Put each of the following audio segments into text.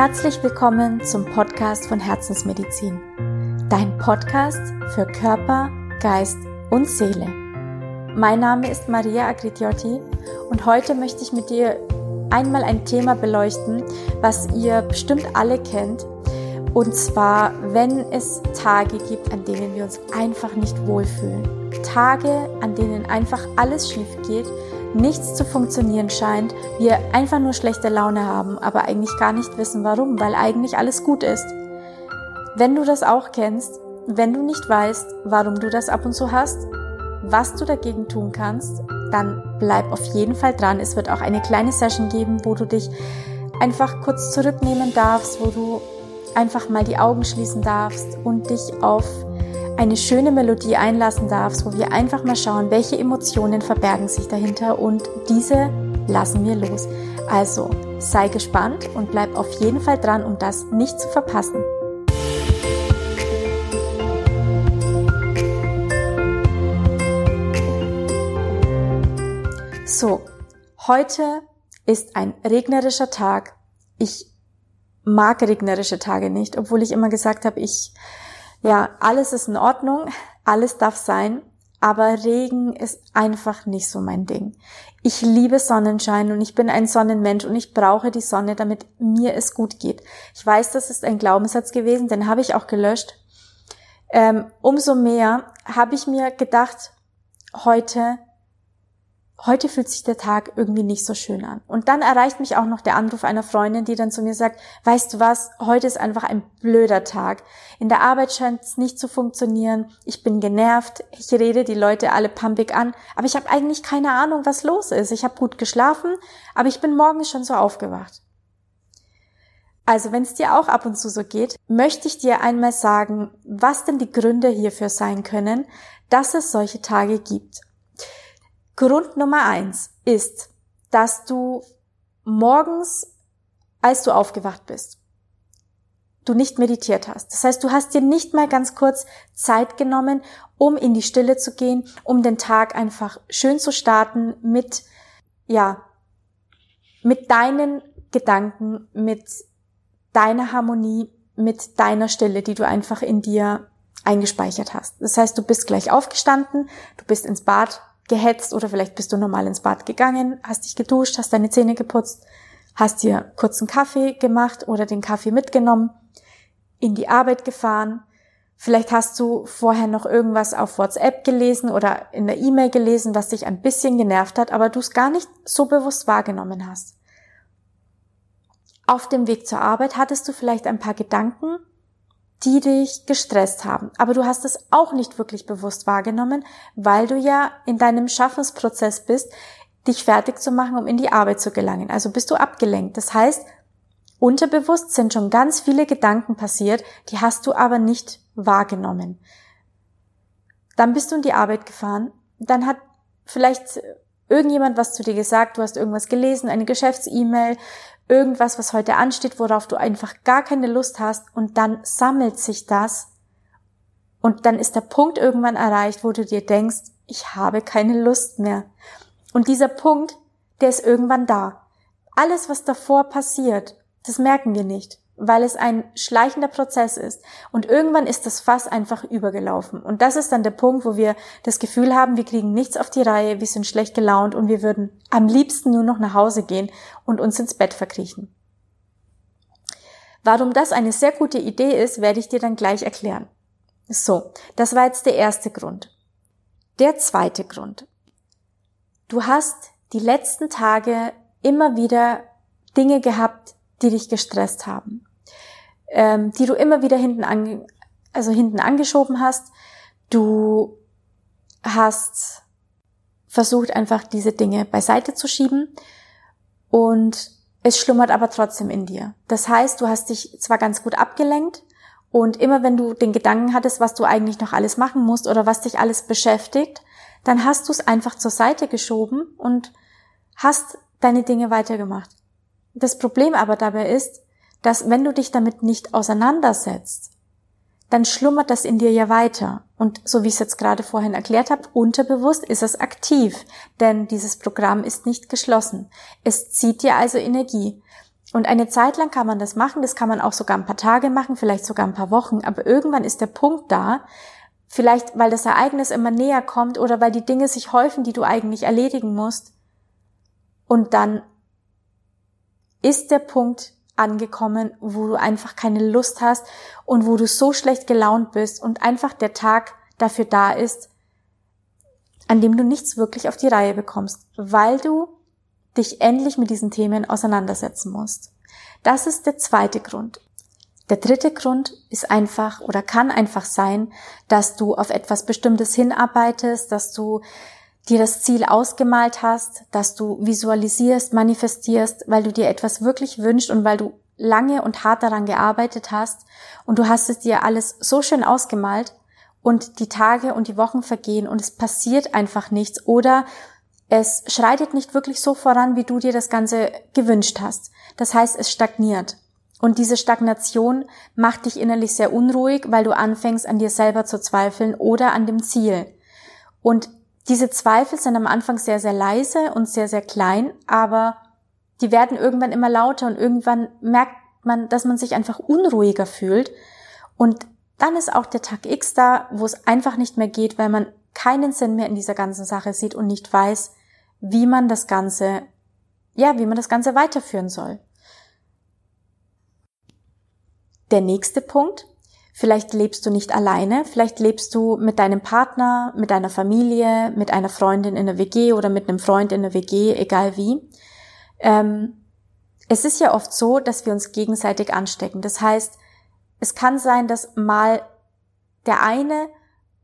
Herzlich willkommen zum Podcast von Herzensmedizin. Dein Podcast für Körper, Geist und Seele. Mein Name ist Maria Agritiotti und heute möchte ich mit dir einmal ein Thema beleuchten, was ihr bestimmt alle kennt. Und zwar, wenn es Tage gibt, an denen wir uns einfach nicht wohlfühlen. Tage, an denen einfach alles schief geht nichts zu funktionieren scheint, wir einfach nur schlechte Laune haben, aber eigentlich gar nicht wissen warum, weil eigentlich alles gut ist. Wenn du das auch kennst, wenn du nicht weißt, warum du das ab und zu hast, was du dagegen tun kannst, dann bleib auf jeden Fall dran. Es wird auch eine kleine Session geben, wo du dich einfach kurz zurücknehmen darfst, wo du einfach mal die Augen schließen darfst und dich auf eine schöne Melodie einlassen darfst, wo wir einfach mal schauen, welche Emotionen verbergen sich dahinter und diese lassen wir los. Also sei gespannt und bleib auf jeden Fall dran, um das nicht zu verpassen. So, heute ist ein regnerischer Tag. Ich mag regnerische Tage nicht, obwohl ich immer gesagt habe, ich ja, alles ist in Ordnung, alles darf sein, aber Regen ist einfach nicht so mein Ding. Ich liebe Sonnenschein und ich bin ein Sonnenmensch und ich brauche die Sonne, damit mir es gut geht. Ich weiß, das ist ein Glaubenssatz gewesen, den habe ich auch gelöscht. Ähm, umso mehr habe ich mir gedacht, heute heute fühlt sich der Tag irgendwie nicht so schön an. Und dann erreicht mich auch noch der Anruf einer Freundin, die dann zu mir sagt, weißt du was, heute ist einfach ein blöder Tag. In der Arbeit scheint es nicht zu funktionieren. Ich bin genervt. Ich rede die Leute alle pumpig an. Aber ich habe eigentlich keine Ahnung, was los ist. Ich habe gut geschlafen, aber ich bin morgens schon so aufgewacht. Also wenn es dir auch ab und zu so geht, möchte ich dir einmal sagen, was denn die Gründe hierfür sein können, dass es solche Tage gibt. Grund Nummer eins ist, dass du morgens, als du aufgewacht bist, du nicht meditiert hast. Das heißt, du hast dir nicht mal ganz kurz Zeit genommen, um in die Stille zu gehen, um den Tag einfach schön zu starten mit, ja, mit deinen Gedanken, mit deiner Harmonie, mit deiner Stille, die du einfach in dir eingespeichert hast. Das heißt, du bist gleich aufgestanden, du bist ins Bad gehetzt oder vielleicht bist du normal ins Bad gegangen, hast dich geduscht, hast deine Zähne geputzt, hast dir kurzen Kaffee gemacht oder den Kaffee mitgenommen, in die Arbeit gefahren. Vielleicht hast du vorher noch irgendwas auf WhatsApp gelesen oder in der E-Mail gelesen, was dich ein bisschen genervt hat, aber du es gar nicht so bewusst wahrgenommen hast. Auf dem Weg zur Arbeit hattest du vielleicht ein paar Gedanken, die dich gestresst haben. Aber du hast es auch nicht wirklich bewusst wahrgenommen, weil du ja in deinem Schaffensprozess bist, dich fertig zu machen, um in die Arbeit zu gelangen. Also bist du abgelenkt. Das heißt, unterbewusst sind schon ganz viele Gedanken passiert, die hast du aber nicht wahrgenommen. Dann bist du in die Arbeit gefahren, dann hat vielleicht irgendjemand was zu dir gesagt, du hast irgendwas gelesen, eine Geschäfts-E-Mail, irgendwas, was heute ansteht, worauf du einfach gar keine Lust hast und dann sammelt sich das und dann ist der Punkt irgendwann erreicht, wo du dir denkst, ich habe keine Lust mehr. Und dieser Punkt, der ist irgendwann da. Alles, was davor passiert, das merken wir nicht weil es ein schleichender Prozess ist. Und irgendwann ist das Fass einfach übergelaufen. Und das ist dann der Punkt, wo wir das Gefühl haben, wir kriegen nichts auf die Reihe, wir sind schlecht gelaunt und wir würden am liebsten nur noch nach Hause gehen und uns ins Bett verkriechen. Warum das eine sehr gute Idee ist, werde ich dir dann gleich erklären. So, das war jetzt der erste Grund. Der zweite Grund. Du hast die letzten Tage immer wieder Dinge gehabt, die dich gestresst haben ähm, die du immer wieder hinten an, also hinten angeschoben hast. Du hast versucht einfach diese Dinge beiseite zu schieben und es schlummert aber trotzdem in dir. Das heißt, du hast dich zwar ganz gut abgelenkt und immer wenn du den Gedanken hattest, was du eigentlich noch alles machen musst oder was dich alles beschäftigt, dann hast du es einfach zur Seite geschoben und hast deine Dinge weitergemacht. Das Problem aber dabei ist, dass wenn du dich damit nicht auseinandersetzt, dann schlummert das in dir ja weiter. Und so wie ich es jetzt gerade vorhin erklärt habe, unterbewusst ist es aktiv, denn dieses Programm ist nicht geschlossen. Es zieht dir also Energie. Und eine Zeit lang kann man das machen, das kann man auch sogar ein paar Tage machen, vielleicht sogar ein paar Wochen, aber irgendwann ist der Punkt da, vielleicht weil das Ereignis immer näher kommt oder weil die Dinge sich häufen, die du eigentlich erledigen musst. Und dann ist der Punkt angekommen, wo du einfach keine Lust hast und wo du so schlecht gelaunt bist und einfach der Tag dafür da ist, an dem du nichts wirklich auf die Reihe bekommst, weil du dich endlich mit diesen Themen auseinandersetzen musst. Das ist der zweite Grund. Der dritte Grund ist einfach oder kann einfach sein, dass du auf etwas Bestimmtes hinarbeitest, dass du dir das Ziel ausgemalt hast, dass du visualisierst, manifestierst, weil du dir etwas wirklich wünschst und weil du lange und hart daran gearbeitet hast und du hast es dir alles so schön ausgemalt und die Tage und die Wochen vergehen und es passiert einfach nichts oder es schreitet nicht wirklich so voran, wie du dir das Ganze gewünscht hast. Das heißt, es stagniert. Und diese Stagnation macht dich innerlich sehr unruhig, weil du anfängst an dir selber zu zweifeln oder an dem Ziel. Und diese Zweifel sind am Anfang sehr, sehr leise und sehr, sehr klein, aber die werden irgendwann immer lauter und irgendwann merkt man, dass man sich einfach unruhiger fühlt. Und dann ist auch der Tag X da, wo es einfach nicht mehr geht, weil man keinen Sinn mehr in dieser ganzen Sache sieht und nicht weiß, wie man das Ganze, ja, wie man das Ganze weiterführen soll. Der nächste Punkt. Vielleicht lebst du nicht alleine, vielleicht lebst du mit deinem Partner, mit deiner Familie, mit einer Freundin in der WG oder mit einem Freund in der WG, egal wie. Ähm, es ist ja oft so, dass wir uns gegenseitig anstecken. Das heißt, es kann sein, dass mal der eine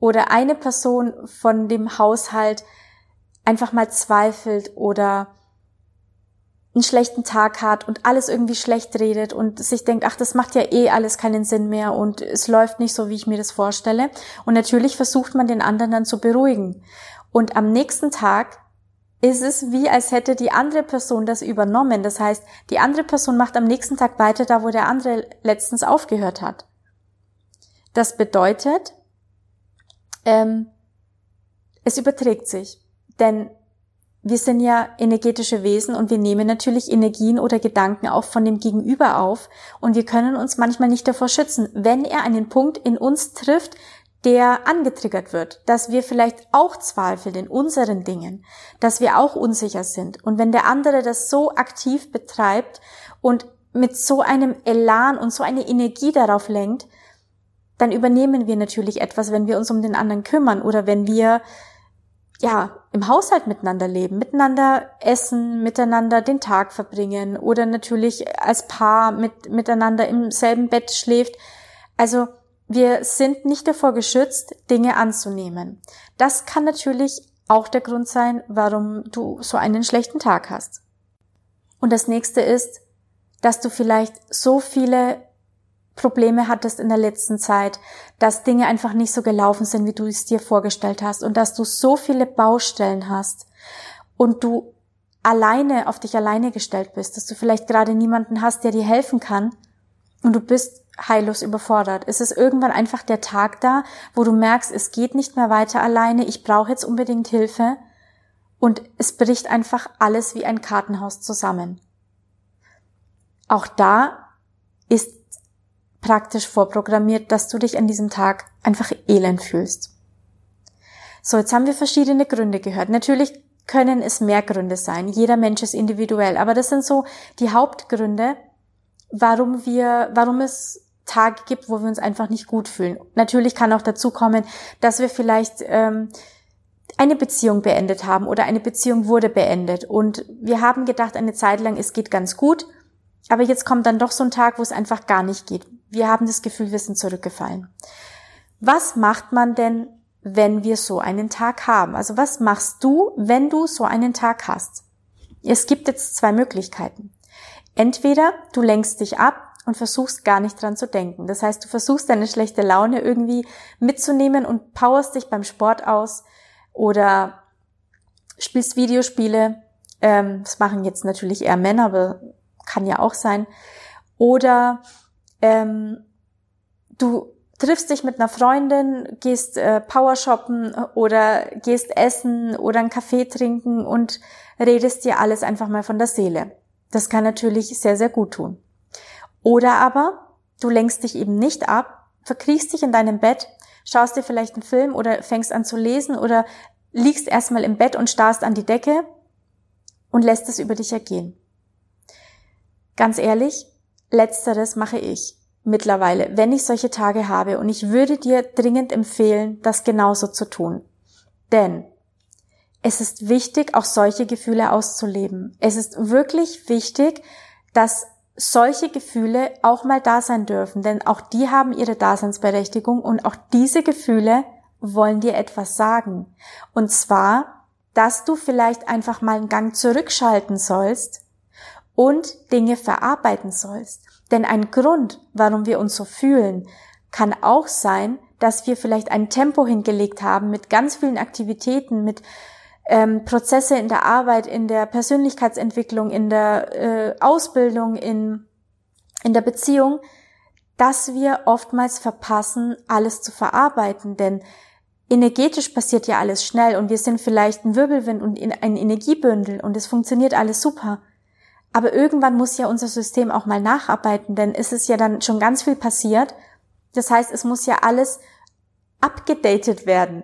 oder eine Person von dem Haushalt einfach mal zweifelt oder einen schlechten Tag hat und alles irgendwie schlecht redet und sich denkt, ach, das macht ja eh alles keinen Sinn mehr und es läuft nicht so, wie ich mir das vorstelle. Und natürlich versucht man den anderen dann zu beruhigen. Und am nächsten Tag ist es wie, als hätte die andere Person das übernommen. Das heißt, die andere Person macht am nächsten Tag weiter da, wo der andere letztens aufgehört hat. Das bedeutet, ähm, es überträgt sich. Denn wir sind ja energetische Wesen und wir nehmen natürlich Energien oder Gedanken auch von dem Gegenüber auf und wir können uns manchmal nicht davor schützen, wenn er einen Punkt in uns trifft, der angetriggert wird, dass wir vielleicht auch zweifeln in unseren Dingen, dass wir auch unsicher sind. Und wenn der andere das so aktiv betreibt und mit so einem Elan und so eine Energie darauf lenkt, dann übernehmen wir natürlich etwas, wenn wir uns um den anderen kümmern oder wenn wir ja, im Haushalt miteinander leben, miteinander essen, miteinander den Tag verbringen oder natürlich als Paar mit, miteinander im selben Bett schläft. Also wir sind nicht davor geschützt, Dinge anzunehmen. Das kann natürlich auch der Grund sein, warum du so einen schlechten Tag hast. Und das nächste ist, dass du vielleicht so viele Probleme hattest in der letzten Zeit, dass Dinge einfach nicht so gelaufen sind, wie du es dir vorgestellt hast und dass du so viele Baustellen hast und du alleine auf dich alleine gestellt bist, dass du vielleicht gerade niemanden hast, der dir helfen kann und du bist heillos überfordert. Es ist irgendwann einfach der Tag da, wo du merkst, es geht nicht mehr weiter alleine, ich brauche jetzt unbedingt Hilfe und es bricht einfach alles wie ein Kartenhaus zusammen. Auch da ist praktisch vorprogrammiert, dass du dich an diesem Tag einfach elend fühlst. So, jetzt haben wir verschiedene Gründe gehört. Natürlich können es mehr Gründe sein. Jeder Mensch ist individuell. Aber das sind so die Hauptgründe, warum wir, warum es Tage gibt, wo wir uns einfach nicht gut fühlen. Natürlich kann auch dazu kommen, dass wir vielleicht ähm, eine Beziehung beendet haben oder eine Beziehung wurde beendet und wir haben gedacht eine Zeit lang, es geht ganz gut, aber jetzt kommt dann doch so ein Tag, wo es einfach gar nicht geht wir haben das Gefühl, wir sind zurückgefallen. Was macht man denn, wenn wir so einen Tag haben? Also was machst du, wenn du so einen Tag hast? Es gibt jetzt zwei Möglichkeiten. Entweder du lenkst dich ab und versuchst gar nicht dran zu denken. Das heißt, du versuchst deine schlechte Laune irgendwie mitzunehmen und powerst dich beim Sport aus oder spielst Videospiele. Ähm, das machen jetzt natürlich eher Männer, aber kann ja auch sein. Oder ähm, du triffst dich mit einer Freundin, gehst äh, Power shoppen oder gehst essen oder einen Kaffee trinken und redest dir alles einfach mal von der Seele. Das kann natürlich sehr, sehr gut tun. Oder aber du lenkst dich eben nicht ab, verkriechst dich in deinem Bett, schaust dir vielleicht einen Film oder fängst an zu lesen oder liegst erstmal im Bett und starrst an die Decke und lässt es über dich ergehen. Ganz ehrlich, letzteres mache ich mittlerweile, wenn ich solche Tage habe und ich würde dir dringend empfehlen, das genauso zu tun. Denn es ist wichtig, auch solche Gefühle auszuleben. Es ist wirklich wichtig, dass solche Gefühle auch mal da sein dürfen, denn auch die haben ihre Daseinsberechtigung und auch diese Gefühle wollen dir etwas sagen. Und zwar, dass du vielleicht einfach mal einen Gang zurückschalten sollst und Dinge verarbeiten sollst. Denn ein Grund, warum wir uns so fühlen, kann auch sein, dass wir vielleicht ein Tempo hingelegt haben mit ganz vielen Aktivitäten, mit ähm, Prozesse in der Arbeit, in der Persönlichkeitsentwicklung, in der äh, Ausbildung, in, in der Beziehung, dass wir oftmals verpassen, alles zu verarbeiten. Denn energetisch passiert ja alles schnell und wir sind vielleicht ein Wirbelwind und ein Energiebündel und es funktioniert alles super. Aber irgendwann muss ja unser System auch mal nacharbeiten, denn es ist ja dann schon ganz viel passiert. Das heißt, es muss ja alles abgedatet werden.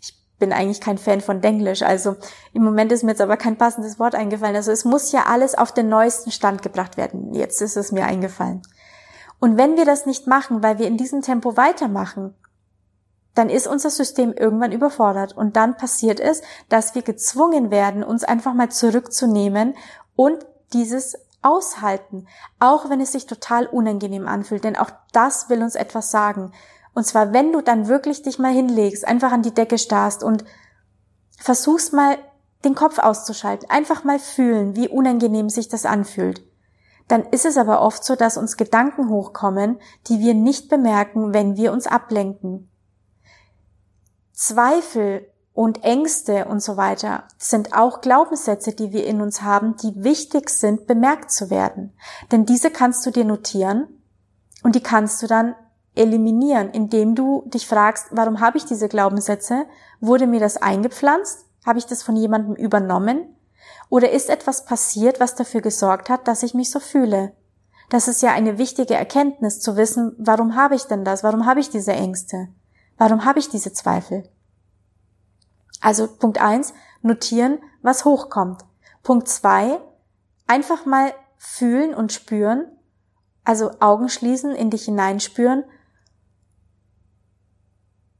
Ich bin eigentlich kein Fan von Denglisch, also im Moment ist mir jetzt aber kein passendes Wort eingefallen. Also es muss ja alles auf den neuesten Stand gebracht werden. Jetzt ist es mir eingefallen. Und wenn wir das nicht machen, weil wir in diesem Tempo weitermachen, dann ist unser System irgendwann überfordert und dann passiert es, dass wir gezwungen werden, uns einfach mal zurückzunehmen und dieses aushalten, auch wenn es sich total unangenehm anfühlt, denn auch das will uns etwas sagen. Und zwar, wenn du dann wirklich dich mal hinlegst, einfach an die Decke starrst und versuchst mal den Kopf auszuschalten, einfach mal fühlen, wie unangenehm sich das anfühlt. Dann ist es aber oft so, dass uns Gedanken hochkommen, die wir nicht bemerken, wenn wir uns ablenken. Zweifel und Ängste und so weiter sind auch Glaubenssätze, die wir in uns haben, die wichtig sind, bemerkt zu werden. Denn diese kannst du dir notieren und die kannst du dann eliminieren, indem du dich fragst, warum habe ich diese Glaubenssätze? Wurde mir das eingepflanzt? Habe ich das von jemandem übernommen? Oder ist etwas passiert, was dafür gesorgt hat, dass ich mich so fühle? Das ist ja eine wichtige Erkenntnis zu wissen, warum habe ich denn das? Warum habe ich diese Ängste? Warum habe ich diese Zweifel? Also Punkt eins, notieren, was hochkommt. Punkt zwei, einfach mal fühlen und spüren, also Augen schließen, in dich hineinspüren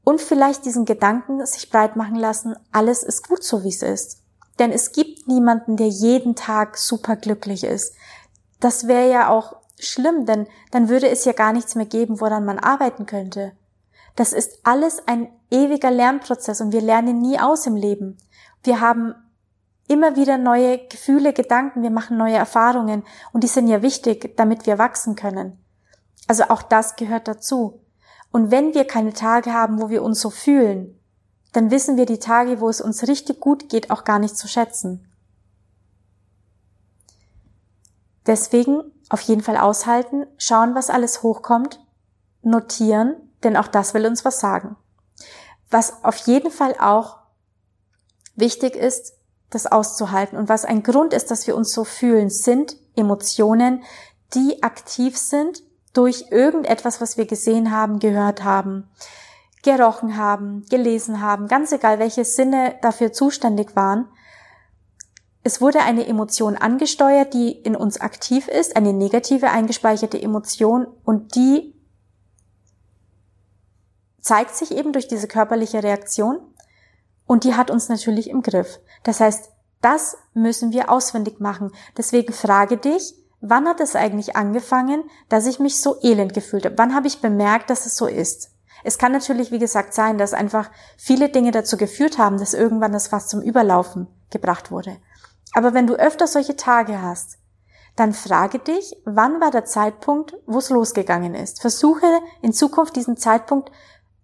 und vielleicht diesen Gedanken sich breit machen lassen, alles ist gut so, wie es ist. Denn es gibt niemanden, der jeden Tag super glücklich ist. Das wäre ja auch schlimm, denn dann würde es ja gar nichts mehr geben, woran man arbeiten könnte. Das ist alles ein ewiger Lernprozess und wir lernen nie aus im Leben. Wir haben immer wieder neue Gefühle, Gedanken, wir machen neue Erfahrungen und die sind ja wichtig, damit wir wachsen können. Also auch das gehört dazu. Und wenn wir keine Tage haben, wo wir uns so fühlen, dann wissen wir die Tage, wo es uns richtig gut geht, auch gar nicht zu schätzen. Deswegen auf jeden Fall aushalten, schauen, was alles hochkommt, notieren, denn auch das will uns was sagen. Was auf jeden Fall auch wichtig ist, das auszuhalten und was ein Grund ist, dass wir uns so fühlen, sind Emotionen, die aktiv sind durch irgendetwas, was wir gesehen haben, gehört haben, gerochen haben, gelesen haben, ganz egal, welche Sinne dafür zuständig waren. Es wurde eine Emotion angesteuert, die in uns aktiv ist, eine negative eingespeicherte Emotion und die zeigt sich eben durch diese körperliche Reaktion und die hat uns natürlich im Griff. Das heißt, das müssen wir auswendig machen. Deswegen frage dich, wann hat es eigentlich angefangen, dass ich mich so elend gefühlt habe? Wann habe ich bemerkt, dass es so ist? Es kann natürlich, wie gesagt, sein, dass einfach viele Dinge dazu geführt haben, dass irgendwann das Fass zum Überlaufen gebracht wurde. Aber wenn du öfter solche Tage hast, dann frage dich, wann war der Zeitpunkt, wo es losgegangen ist. Versuche in Zukunft diesen Zeitpunkt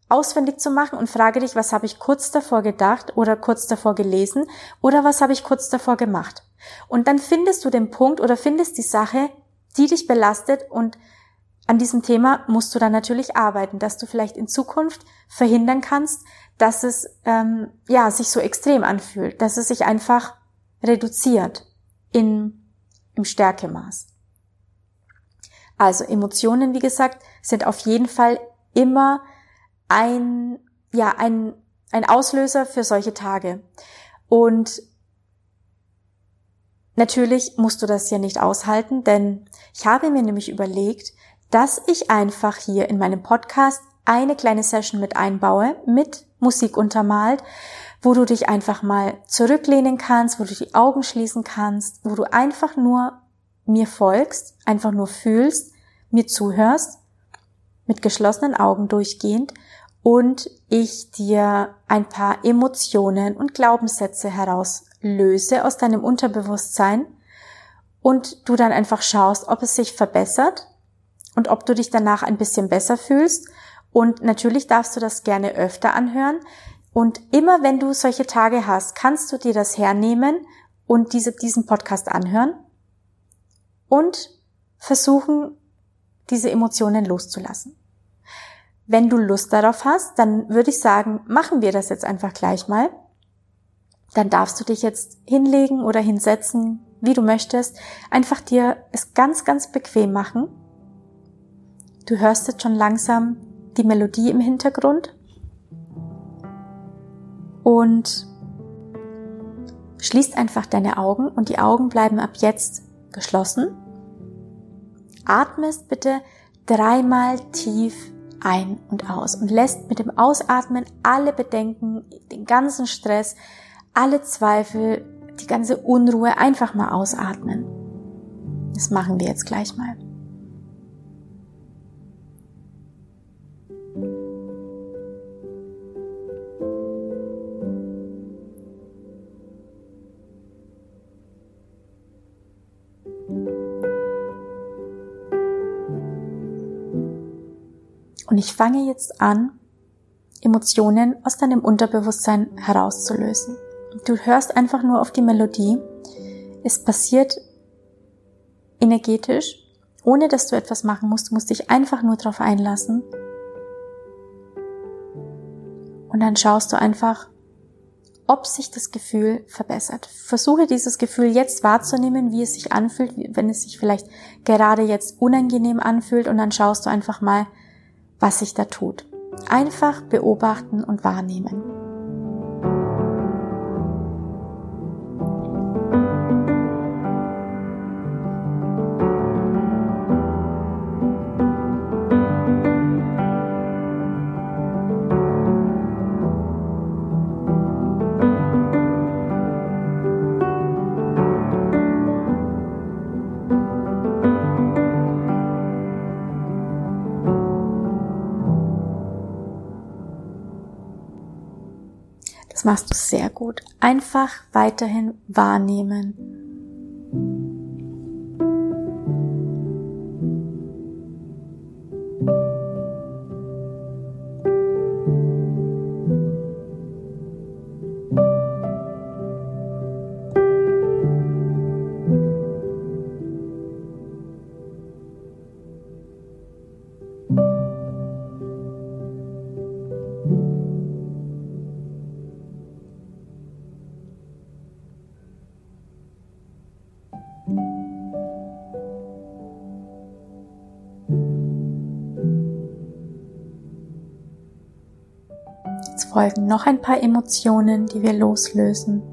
auswendig zu machen und frage dich, was habe ich kurz davor gedacht oder kurz davor gelesen oder was habe ich kurz davor gemacht. Und dann findest du den Punkt oder findest die Sache, die dich belastet und an diesem Thema musst du dann natürlich arbeiten, dass du vielleicht in Zukunft verhindern kannst, dass es ähm, ja sich so extrem anfühlt, dass es sich einfach reduziert in im Stärkemaß. Also Emotionen, wie gesagt, sind auf jeden Fall immer ein, ja, ein, ein Auslöser für solche Tage. Und natürlich musst du das ja nicht aushalten, denn ich habe mir nämlich überlegt, dass ich einfach hier in meinem Podcast eine kleine Session mit einbaue, mit Musik untermalt, wo du dich einfach mal zurücklehnen kannst, wo du die Augen schließen kannst, wo du einfach nur mir folgst, einfach nur fühlst, mir zuhörst, mit geschlossenen Augen durchgehend und ich dir ein paar Emotionen und Glaubenssätze herauslöse aus deinem Unterbewusstsein und du dann einfach schaust, ob es sich verbessert und ob du dich danach ein bisschen besser fühlst. Und natürlich darfst du das gerne öfter anhören. Und immer wenn du solche Tage hast, kannst du dir das hernehmen und diese, diesen Podcast anhören und versuchen, diese Emotionen loszulassen. Wenn du Lust darauf hast, dann würde ich sagen, machen wir das jetzt einfach gleich mal. Dann darfst du dich jetzt hinlegen oder hinsetzen, wie du möchtest. Einfach dir es ganz, ganz bequem machen. Du hörst jetzt schon langsam die Melodie im Hintergrund. Und schließt einfach deine Augen und die Augen bleiben ab jetzt geschlossen. Atmest bitte dreimal tief ein und aus und lässt mit dem Ausatmen alle Bedenken, den ganzen Stress, alle Zweifel, die ganze Unruhe einfach mal ausatmen. Das machen wir jetzt gleich mal. Und ich fange jetzt an, Emotionen aus deinem Unterbewusstsein herauszulösen. Du hörst einfach nur auf die Melodie. Es passiert energetisch, ohne dass du etwas machen musst. Du musst dich einfach nur darauf einlassen. Und dann schaust du einfach, ob sich das Gefühl verbessert. Versuche dieses Gefühl jetzt wahrzunehmen, wie es sich anfühlt, wenn es sich vielleicht gerade jetzt unangenehm anfühlt und dann schaust du einfach mal, was sich da tut. Einfach beobachten und wahrnehmen. Machst du sehr gut. Einfach weiterhin wahrnehmen. Folgen noch ein paar Emotionen, die wir loslösen.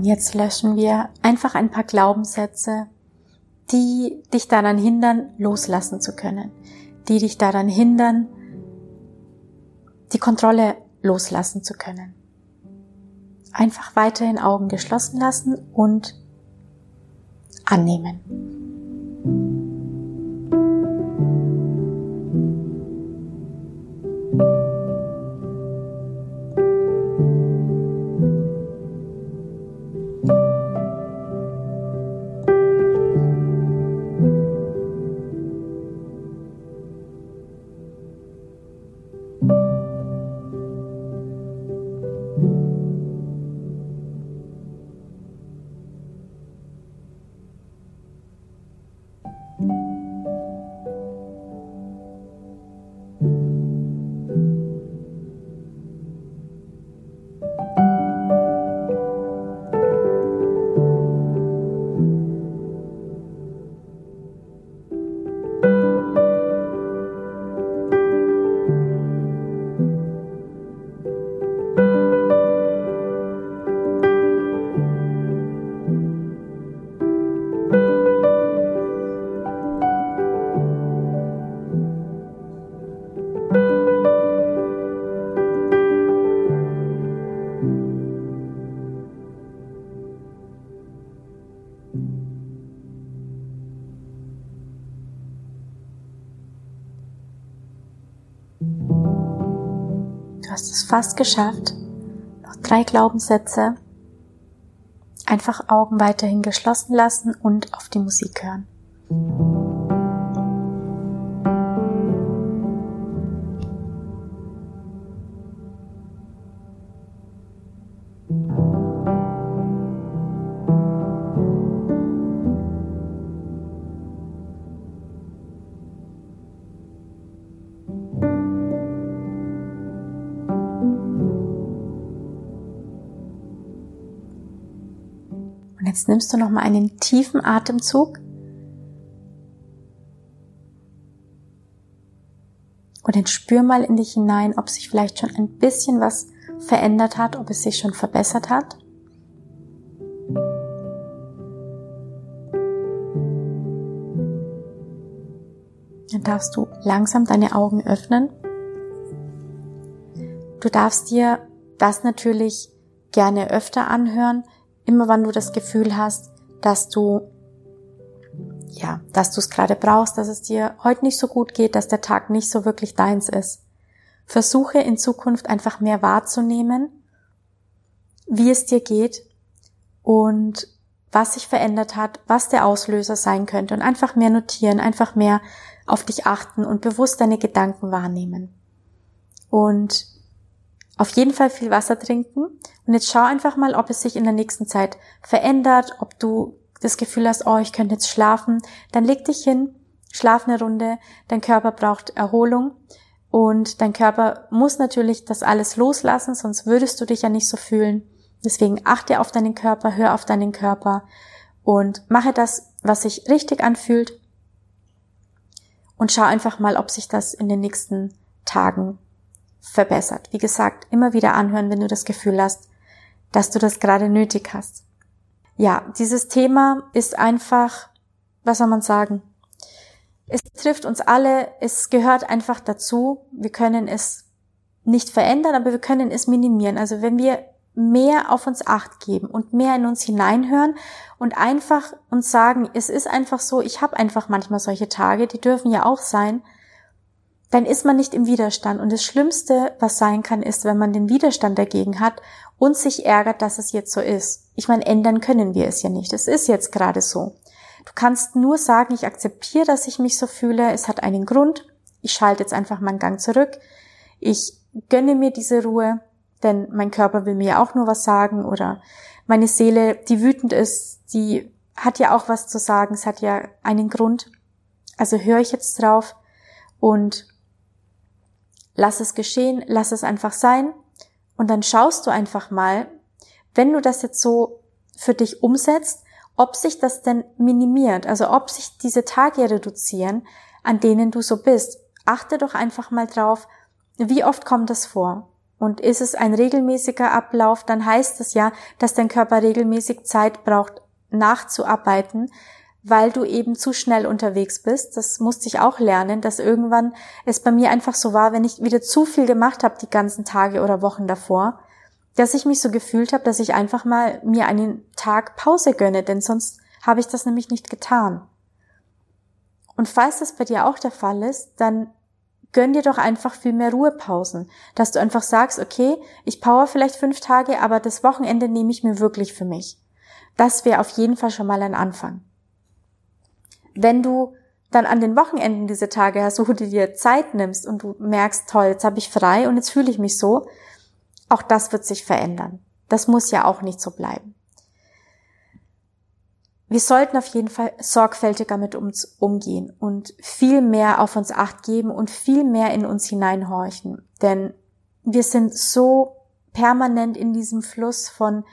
Und jetzt löschen wir einfach ein paar Glaubenssätze, die dich daran hindern, loslassen zu können, die dich daran hindern, die Kontrolle loslassen zu können. Einfach weiterhin Augen geschlossen lassen und annehmen. Fast geschafft. Noch drei Glaubenssätze. Einfach Augen weiterhin geschlossen lassen und auf die Musik hören. Jetzt nimmst du noch mal einen tiefen Atemzug. Und dann spür mal in dich hinein, ob sich vielleicht schon ein bisschen was verändert hat, ob es sich schon verbessert hat. Dann darfst du langsam deine Augen öffnen. Du darfst dir das natürlich gerne öfter anhören, Immer wann du das Gefühl hast, dass du ja, dass du es gerade brauchst, dass es dir heute nicht so gut geht, dass der Tag nicht so wirklich deins ist. Versuche in Zukunft einfach mehr wahrzunehmen, wie es dir geht und was sich verändert hat, was der Auslöser sein könnte und einfach mehr notieren, einfach mehr auf dich achten und bewusst deine Gedanken wahrnehmen. Und auf jeden Fall viel Wasser trinken. Und jetzt schau einfach mal, ob es sich in der nächsten Zeit verändert, ob du das Gefühl hast, oh, ich könnte jetzt schlafen, dann leg dich hin, schlaf eine Runde, dein Körper braucht Erholung. Und dein Körper muss natürlich das alles loslassen, sonst würdest du dich ja nicht so fühlen. Deswegen achte auf deinen Körper, hör auf deinen Körper und mache das, was sich richtig anfühlt. Und schau einfach mal, ob sich das in den nächsten Tagen verbessert. Wie gesagt, immer wieder anhören, wenn du das Gefühl hast, dass du das gerade nötig hast. Ja, dieses Thema ist einfach, was soll man sagen? Es trifft uns alle, es gehört einfach dazu. Wir können es nicht verändern, aber wir können es minimieren. Also wenn wir mehr auf uns acht geben und mehr in uns hineinhören und einfach uns sagen, es ist einfach so, ich habe einfach manchmal solche Tage, die dürfen ja auch sein, dann ist man nicht im Widerstand. Und das Schlimmste, was sein kann, ist, wenn man den Widerstand dagegen hat und sich ärgert, dass es jetzt so ist. Ich meine, ändern können wir es ja nicht. Es ist jetzt gerade so. Du kannst nur sagen, ich akzeptiere, dass ich mich so fühle. Es hat einen Grund. Ich schalte jetzt einfach meinen Gang zurück. Ich gönne mir diese Ruhe, denn mein Körper will mir ja auch nur was sagen oder meine Seele, die wütend ist, die hat ja auch was zu sagen. Es hat ja einen Grund. Also höre ich jetzt drauf und lass es geschehen, lass es einfach sein und dann schaust du einfach mal, wenn du das jetzt so für dich umsetzt, ob sich das denn minimiert, also ob sich diese Tage reduzieren, an denen du so bist. Achte doch einfach mal drauf, wie oft kommt das vor? Und ist es ein regelmäßiger Ablauf, dann heißt es ja, dass dein Körper regelmäßig Zeit braucht, nachzuarbeiten, weil du eben zu schnell unterwegs bist. Das musste ich auch lernen, dass irgendwann es bei mir einfach so war, wenn ich wieder zu viel gemacht habe die ganzen Tage oder Wochen davor, dass ich mich so gefühlt habe, dass ich einfach mal mir einen Tag Pause gönne, denn sonst habe ich das nämlich nicht getan. Und falls das bei dir auch der Fall ist, dann gönn dir doch einfach viel mehr Ruhepausen, dass du einfach sagst, okay, ich power vielleicht fünf Tage, aber das Wochenende nehme ich mir wirklich für mich. Das wäre auf jeden Fall schon mal ein Anfang. Wenn du dann an den Wochenenden diese Tage hast, wo du dir Zeit nimmst und du merkst, toll, jetzt habe ich frei und jetzt fühle ich mich so, auch das wird sich verändern. Das muss ja auch nicht so bleiben. Wir sollten auf jeden Fall sorgfältiger mit uns umgehen und viel mehr auf uns acht geben und viel mehr in uns hineinhorchen. Denn wir sind so permanent in diesem Fluss von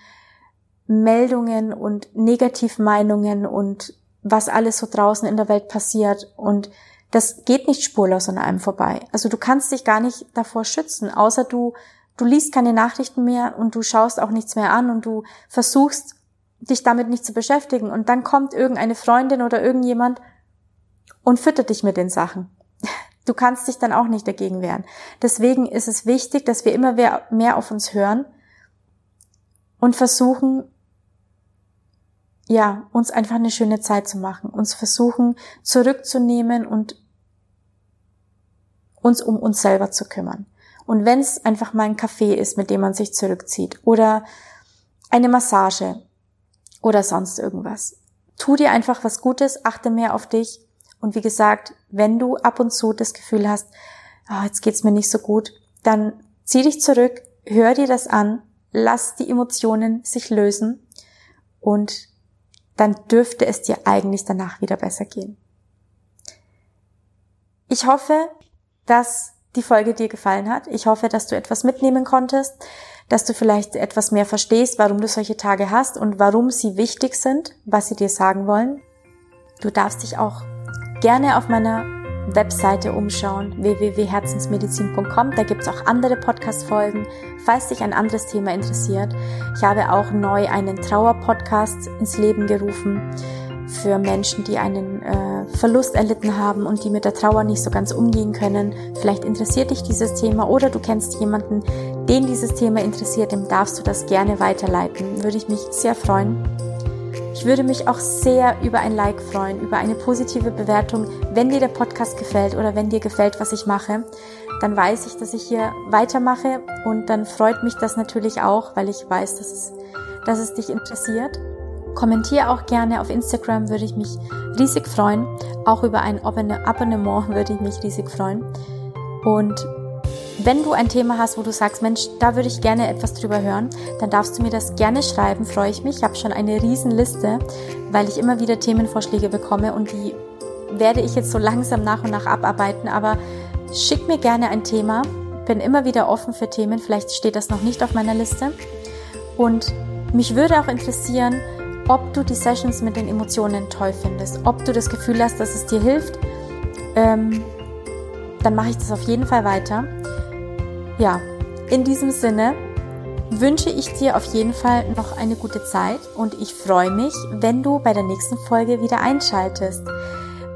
Meldungen und Negativmeinungen und was alles so draußen in der Welt passiert und das geht nicht spurlos an einem vorbei. Also du kannst dich gar nicht davor schützen, außer du, du liest keine Nachrichten mehr und du schaust auch nichts mehr an und du versuchst dich damit nicht zu beschäftigen und dann kommt irgendeine Freundin oder irgendjemand und füttert dich mit den Sachen. Du kannst dich dann auch nicht dagegen wehren. Deswegen ist es wichtig, dass wir immer mehr auf uns hören und versuchen, ja, uns einfach eine schöne Zeit zu machen, uns versuchen zurückzunehmen und uns um uns selber zu kümmern. Und wenn es einfach mal ein Kaffee ist, mit dem man sich zurückzieht oder eine Massage oder sonst irgendwas. Tu dir einfach was Gutes, achte mehr auf dich. Und wie gesagt, wenn du ab und zu das Gefühl hast, oh, jetzt geht's mir nicht so gut, dann zieh dich zurück, hör dir das an, lass die Emotionen sich lösen und dann dürfte es dir eigentlich danach wieder besser gehen. Ich hoffe, dass die Folge dir gefallen hat. Ich hoffe, dass du etwas mitnehmen konntest, dass du vielleicht etwas mehr verstehst, warum du solche Tage hast und warum sie wichtig sind, was sie dir sagen wollen. Du darfst dich auch gerne auf meiner Webseite umschauen, www.herzensmedizin.com. Da gibt's auch andere Podcast-Folgen, falls dich ein anderes Thema interessiert. Ich habe auch neu einen Trauer-Podcast ins Leben gerufen für Menschen, die einen äh, Verlust erlitten haben und die mit der Trauer nicht so ganz umgehen können. Vielleicht interessiert dich dieses Thema oder du kennst jemanden, den dieses Thema interessiert, dem darfst du das gerne weiterleiten. Würde ich mich sehr freuen. Ich würde mich auch sehr über ein Like freuen, über eine positive Bewertung, wenn dir der Podcast gefällt oder wenn dir gefällt, was ich mache. Dann weiß ich, dass ich hier weitermache und dann freut mich das natürlich auch, weil ich weiß, dass es, dass es dich interessiert. Kommentiere auch gerne auf Instagram, würde ich mich riesig freuen. Auch über ein Abonnement würde ich mich riesig freuen. Und wenn du ein Thema hast, wo du sagst, Mensch, da würde ich gerne etwas drüber hören, dann darfst du mir das gerne schreiben, freue ich mich. Ich habe schon eine riesen Liste, weil ich immer wieder Themenvorschläge bekomme und die werde ich jetzt so langsam nach und nach abarbeiten. Aber schick mir gerne ein Thema, bin immer wieder offen für Themen, vielleicht steht das noch nicht auf meiner Liste. Und mich würde auch interessieren, ob du die Sessions mit den Emotionen toll findest, ob du das Gefühl hast, dass es dir hilft, ähm, dann mache ich das auf jeden Fall weiter. Ja, in diesem Sinne wünsche ich dir auf jeden Fall noch eine gute Zeit und ich freue mich, wenn du bei der nächsten Folge wieder einschaltest.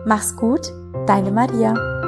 Mach's gut, deine Maria.